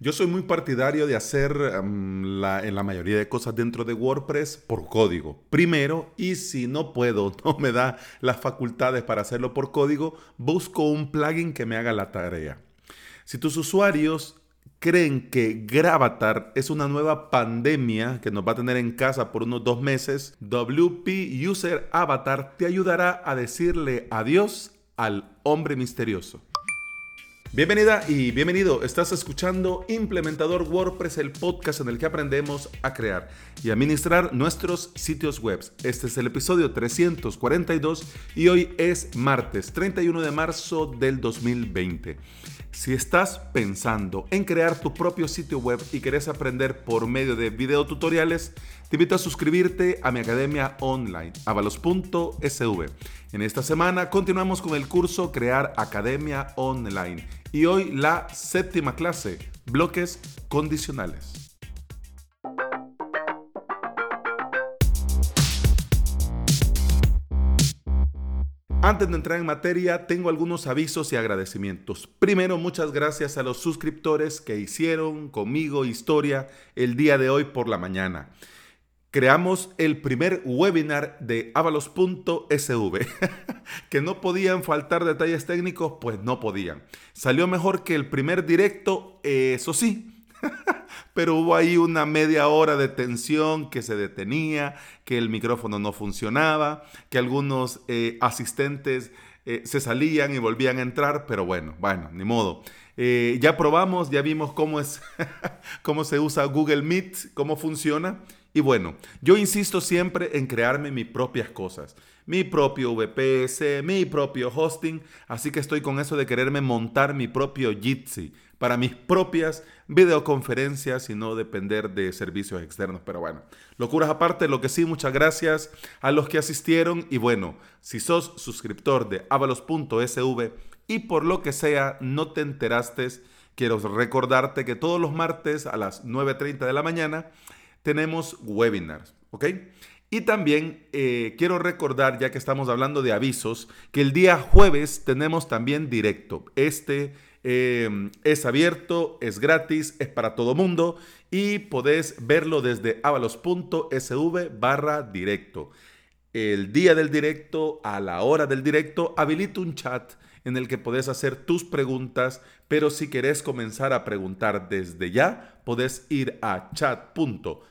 Yo soy muy partidario de hacer em, la, en la mayoría de cosas dentro de WordPress por código. Primero, y si no puedo, no me da las facultades para hacerlo por código, busco un plugin que me haga la tarea. Si tus usuarios creen que Gravatar es una nueva pandemia que nos va a tener en casa por unos dos meses, WP User Avatar te ayudará a decirle adiós al hombre misterioso. Bienvenida y bienvenido. Estás escuchando Implementador WordPress, el podcast en el que aprendemos a crear y administrar nuestros sitios web. Este es el episodio 342 y hoy es martes 31 de marzo del 2020. Si estás pensando en crear tu propio sitio web y querés aprender por medio de videotutoriales, te invito a suscribirte a mi academia online, avalos.sv. En esta semana continuamos con el curso Crear Academia Online y hoy la séptima clase, bloques condicionales. Antes de entrar en materia, tengo algunos avisos y agradecimientos. Primero, muchas gracias a los suscriptores que hicieron conmigo historia el día de hoy por la mañana. Creamos el primer webinar de avalos.sv. que no podían faltar detalles técnicos, pues no podían. Salió mejor que el primer directo, eso sí. pero hubo ahí una media hora de tensión que se detenía, que el micrófono no funcionaba, que algunos eh, asistentes eh, se salían y volvían a entrar, pero bueno, bueno, ni modo. Eh, ya probamos, ya vimos cómo es, cómo se usa Google Meet, cómo funciona. Y bueno, yo insisto siempre en crearme mis propias cosas, mi propio VPS, mi propio hosting, así que estoy con eso de quererme montar mi propio Jitsi para mis propias videoconferencias y no depender de servicios externos. Pero bueno, locuras aparte, lo que sí, muchas gracias a los que asistieron y bueno, si sos suscriptor de avalos.sv y por lo que sea no te enteraste, quiero recordarte que todos los martes a las 9.30 de la mañana tenemos webinars, ¿ok? Y también eh, quiero recordar, ya que estamos hablando de avisos, que el día jueves tenemos también directo. Este em, es abierto, es gratis, es para todo mundo y podés verlo desde avalos.sv barra directo. El día del directo, a la hora del directo, habilito un chat en el que podés hacer tus preguntas, pero si querés comenzar a preguntar desde ya, podés ir a chat.avalos.sv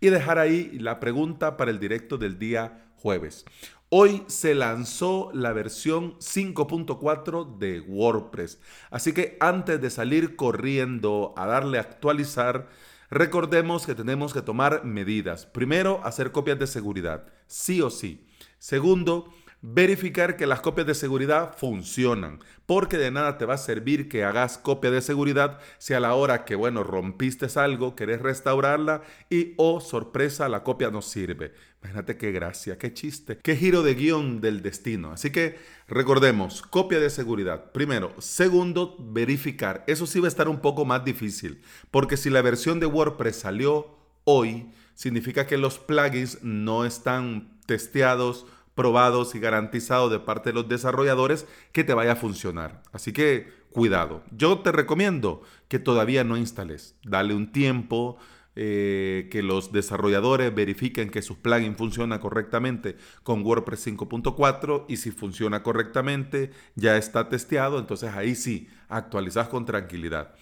y dejar ahí la pregunta para el directo del día jueves. Hoy se lanzó la versión 5.4 de WordPress, así que antes de salir corriendo a darle a actualizar, recordemos que tenemos que tomar medidas. Primero, hacer copias de seguridad, sí o sí. Segundo, verificar que las copias de seguridad funcionan, porque de nada te va a servir que hagas copia de seguridad si a la hora que, bueno, rompiste algo, querés restaurarla y, oh, sorpresa, la copia no sirve. Imagínate qué gracia, qué chiste, qué giro de guion del destino. Así que recordemos, copia de seguridad. Primero. Segundo, verificar. Eso sí va a estar un poco más difícil, porque si la versión de WordPress salió hoy, significa que los plugins no están testeados probados y garantizados de parte de los desarrolladores que te vaya a funcionar. Así que cuidado. Yo te recomiendo que todavía no instales. Dale un tiempo, eh, que los desarrolladores verifiquen que su plugin funciona correctamente con WordPress 5.4 y si funciona correctamente, ya está testeado, entonces ahí sí, actualizas con tranquilidad.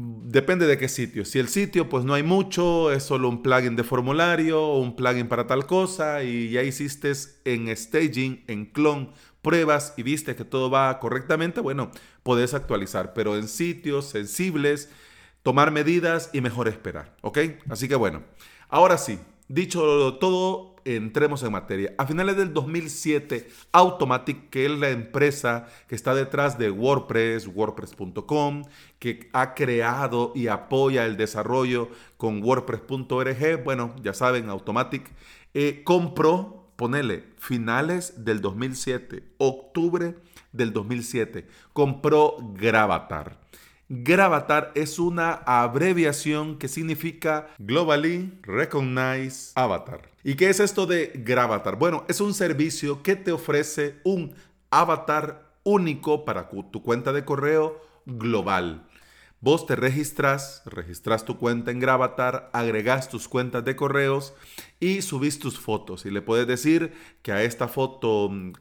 Depende de qué sitio. Si el sitio, pues no hay mucho, es solo un plugin de formulario o un plugin para tal cosa y ya hiciste en staging, en clone, pruebas y viste que todo va correctamente, bueno, puedes actualizar. Pero en sitios sensibles, tomar medidas y mejor esperar, ¿ok? Así que bueno, ahora sí, dicho todo, entremos en materia. A finales del 2007, Automatic, que es la empresa que está detrás de WordPress, WordPress.com, que ha creado y apoya el desarrollo con WordPress.org, bueno, ya saben, Automatic, eh, compró, ponele, finales del 2007, octubre del 2007, compró Gravatar. Gravatar es una abreviación que significa Globally Recognized Avatar. ¿Y qué es esto de Gravatar? Bueno, es un servicio que te ofrece un avatar único para tu cuenta de correo global. Vos te registras, registras tu cuenta en Gravatar, agregas tus cuentas de correos y subís tus fotos. Y le puedes decir que a esta foto mm,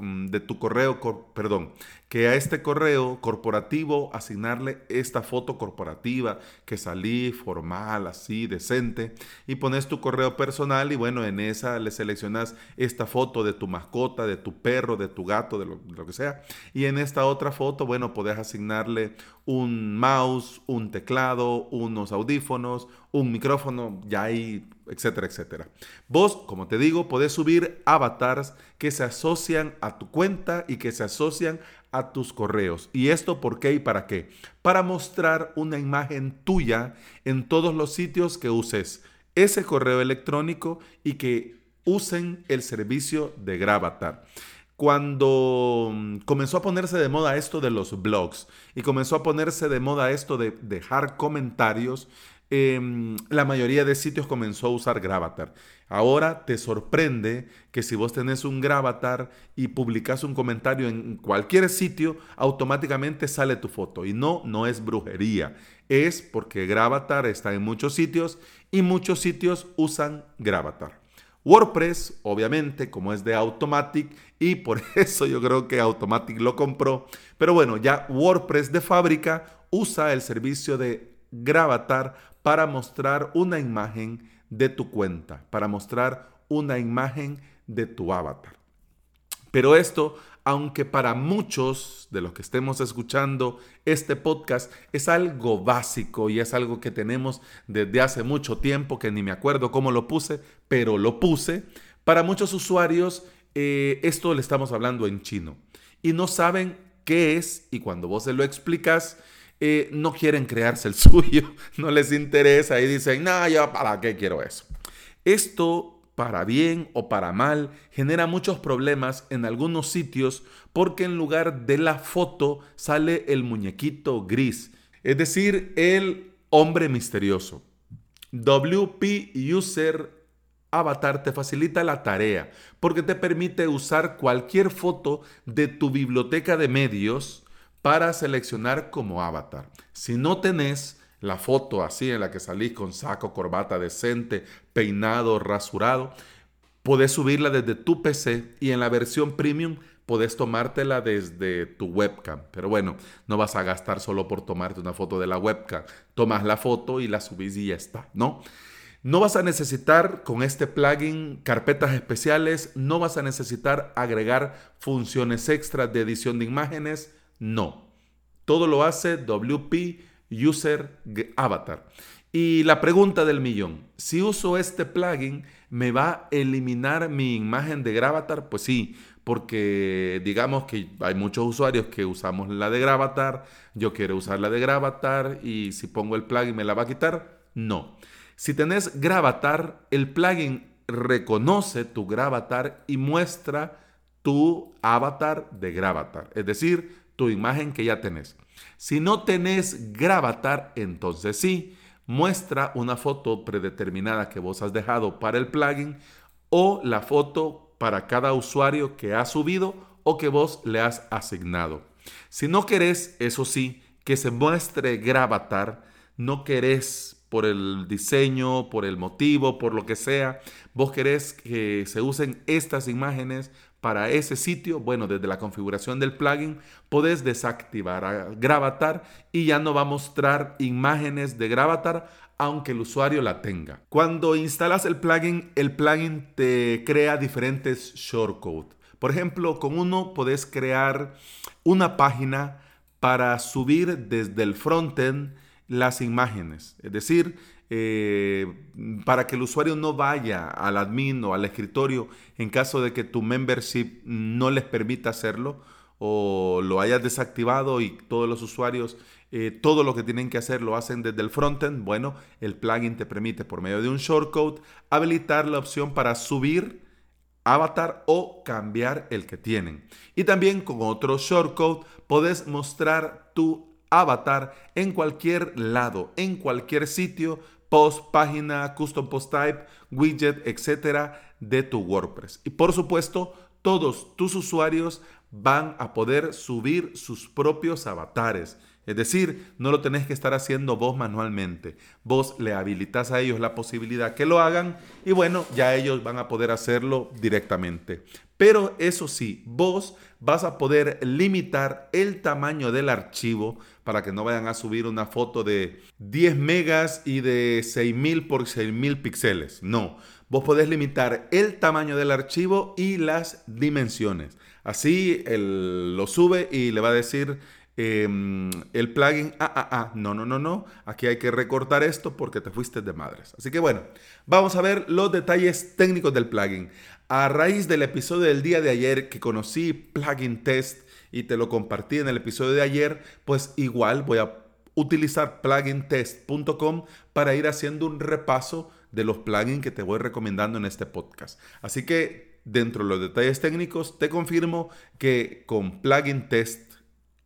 mm, de tu correo, perdón, que a este correo corporativo asignarle esta foto corporativa que salí formal, así, decente. Y pones tu correo personal y bueno, en esa le seleccionas esta foto de tu mascota, de tu perro, de tu gato, de lo, de lo que sea. Y en esta otra foto, bueno, podés asignarle un mouse, un teclado, unos audífonos, un micrófono, ya hay, etcétera, etcétera. Vos, como te digo, podés subir avatars que se asocian a tu cuenta y que se asocian a tus correos. ¿Y esto por qué y para qué? Para mostrar una imagen tuya en todos los sitios que uses ese correo electrónico y que usen el servicio de Gravatar cuando mm, comenzó a ponerse de moda esto de los blogs y comenzó a ponerse de moda esto de dejar comentarios, Em, la mayoría de sitios comenzó a usar Gravatar. Ahora te sorprende que si vos tenés un Gravatar y publicas un comentario en cualquier sitio, automáticamente sale tu foto. Y no, no es brujería. Es porque Gravatar está en muchos sitios y muchos sitios usan Gravatar. WordPress, obviamente, como es de Automatic, y por eso yo creo que Automatic lo compró. Pero bueno, ya WordPress de fábrica usa el servicio de Gravatar para mostrar una imagen de tu cuenta, para mostrar una imagen de tu avatar. Pero esto, aunque para muchos de los que estemos escuchando este podcast es algo básico y es algo que tenemos desde hace mucho tiempo, que ni me acuerdo cómo lo puse, pero lo puse, para muchos usuarios eh, esto le estamos hablando en chino y no saben qué es y cuando vos se lo explicas, eh, no quieren crearse el suyo, no les interesa y dicen, no, yo para qué quiero eso. Esto, para bien o para mal, genera muchos problemas en algunos sitios porque en lugar de la foto sale el muñequito gris, es decir, el hombre misterioso. WP User Avatar te facilita la tarea porque te permite usar cualquier foto de tu biblioteca de medios para seleccionar como avatar. Si no tenés la foto así en la que salís con saco, corbata decente, peinado, rasurado, podés subirla desde tu PC y en la versión premium podés tomártela desde tu webcam. Pero bueno, no vas a gastar solo por tomarte una foto de la webcam. Tomas la foto y la subís y ya está, ¿no? No vas a necesitar con este plugin carpetas especiales, no vas a necesitar agregar funciones extras de edición de imágenes, no. Todo lo hace WP User Avatar. Y la pregunta del millón, si uso este plugin, ¿me va a eliminar mi imagen de Gravatar? Pues sí, porque digamos que hay muchos usuarios que usamos la de Gravatar, yo quiero usar la de Gravatar y si pongo el plugin me la va a quitar. No. Si tenés Gravatar, el plugin reconoce tu Gravatar y muestra tu avatar de Gravatar. Es decir, tu imagen que ya tenés. Si no tenés Gravatar, entonces sí, muestra una foto predeterminada que vos has dejado para el plugin o la foto para cada usuario que ha subido o que vos le has asignado. Si no querés, eso sí, que se muestre Gravatar, no querés por el diseño, por el motivo, por lo que sea, vos querés que se usen estas imágenes para ese sitio, bueno, desde la configuración del plugin podés desactivar a Gravatar y ya no va a mostrar imágenes de Gravatar aunque el usuario la tenga. Cuando instalas el plugin, el plugin te crea diferentes shortcodes. Por ejemplo, con uno podés crear una página para subir desde el frontend las imágenes. Es decir, eh, para que el usuario no vaya al admin o al escritorio en caso de que tu membership no les permita hacerlo o lo hayas desactivado y todos los usuarios eh, todo lo que tienen que hacer lo hacen desde el frontend, bueno, el plugin te permite por medio de un shortcode habilitar la opción para subir avatar o cambiar el que tienen. Y también con otro shortcode puedes mostrar tu avatar en cualquier lado, en cualquier sitio post, página, custom post type, widget, etcétera, de tu WordPress. Y por supuesto, todos tus usuarios van a poder subir sus propios avatares. Es decir, no lo tenés que estar haciendo vos manualmente. Vos le habilitas a ellos la posibilidad que lo hagan y bueno, ya ellos van a poder hacerlo directamente. Pero eso sí, vos vas a poder limitar el tamaño del archivo para que no vayan a subir una foto de 10 megas y de 6000 por 6000 píxeles. No, vos podés limitar el tamaño del archivo y las dimensiones. Así él lo sube y le va a decir Em, el plugin, ah, ah, ah, no, no, no, no, aquí hay que recortar esto porque te fuiste de madres. Así que bueno, vamos a ver los detalles técnicos del plugin. A raíz del episodio del día de ayer que conocí Plugin Test y te lo compartí en el episodio de ayer, pues igual voy a utilizar plugintest.com para ir haciendo un repaso de los plugins que te voy recomendando en este podcast. Así que dentro de los detalles técnicos te confirmo que con Plugin Test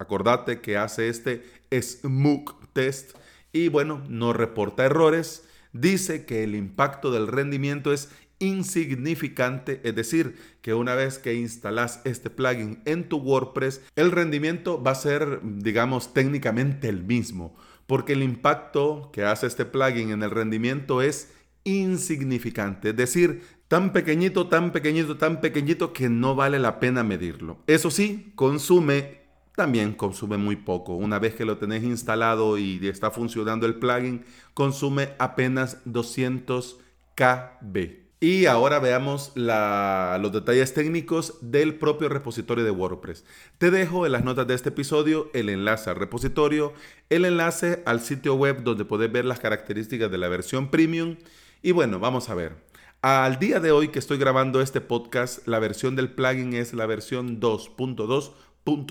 Acordate que hace este Smoke Test y bueno, no reporta errores. Dice que el impacto del rendimiento es insignificante, es decir, que una vez que instalas este plugin en tu WordPress, el rendimiento va a ser, digamos, técnicamente el mismo, porque el impacto que hace este plugin en el rendimiento es insignificante, es decir, tan pequeñito, tan pequeñito, tan pequeñito que no vale la pena medirlo. Eso sí, consume también consume muy poco. Una vez que lo tenés instalado y está funcionando el plugin, consume apenas 200 KB. Y ahora veamos los detalles técnicos del propio repositorio de WordPress. Te dejo en las notas de este episodio el enlace al repositorio, el enlace al sitio web donde puedes ver las características de la versión premium. Y bueno, vamos a ver. Al día de hoy que estoy grabando este podcast, la versión del plugin es la versión 2.2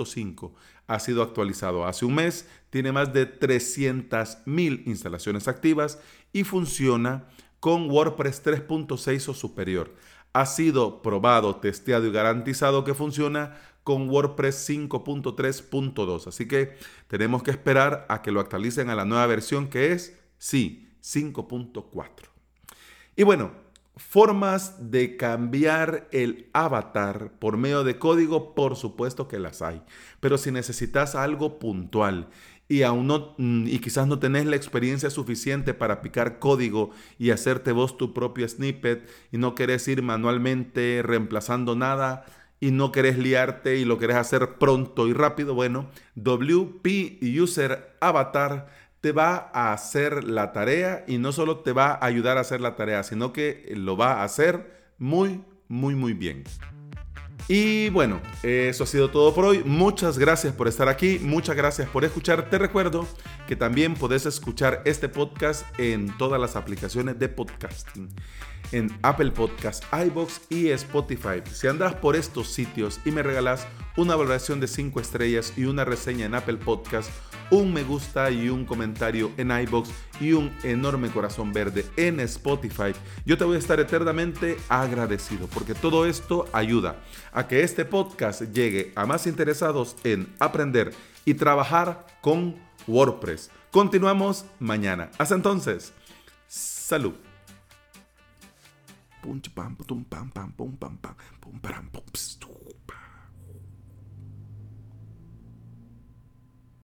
5 ha sido actualizado hace un mes, tiene más de 300.000 instalaciones activas y funciona con WordPress 3.6 o superior. Ha sido probado, testeado y garantizado que funciona con WordPress 5.3.2. Así que tenemos que esperar a que lo actualicen a la nueva versión que es, sí, 5.4. Y bueno, Formas de cambiar el avatar por medio de código, por supuesto que las hay. Pero si necesitas algo puntual y aún no mm, y quizás no tenés la experiencia suficiente para picar código y hacerte vos tu propio snippet y no querés ir manualmente reemplazando nada y no querés liarte y lo querés hacer pronto y rápido, bueno, WP User Avatar te va a hacer la tarea y no solo te va a ayudar a hacer la tarea, sino que lo va a hacer muy, muy, muy bien. Y bueno, eso ha sido todo por hoy. Muchas gracias por estar aquí, muchas gracias por escuchar. Te recuerdo que también puedes escuchar este podcast en todas las aplicaciones de podcasting en Apple Podcast, iBox y Spotify. Si andas por estos sitios y me regalas una valoración de 5 estrellas y una reseña en Apple Podcast, un me gusta y un comentario en iBox y un enorme corazón verde en Spotify, yo te voy a estar eternamente agradecido porque todo esto ayuda a que este podcast llegue a más interesados en aprender y trabajar con WordPress. Continuamos mañana. Hasta entonces, salud. Pam pum pam pam pum pam pum pum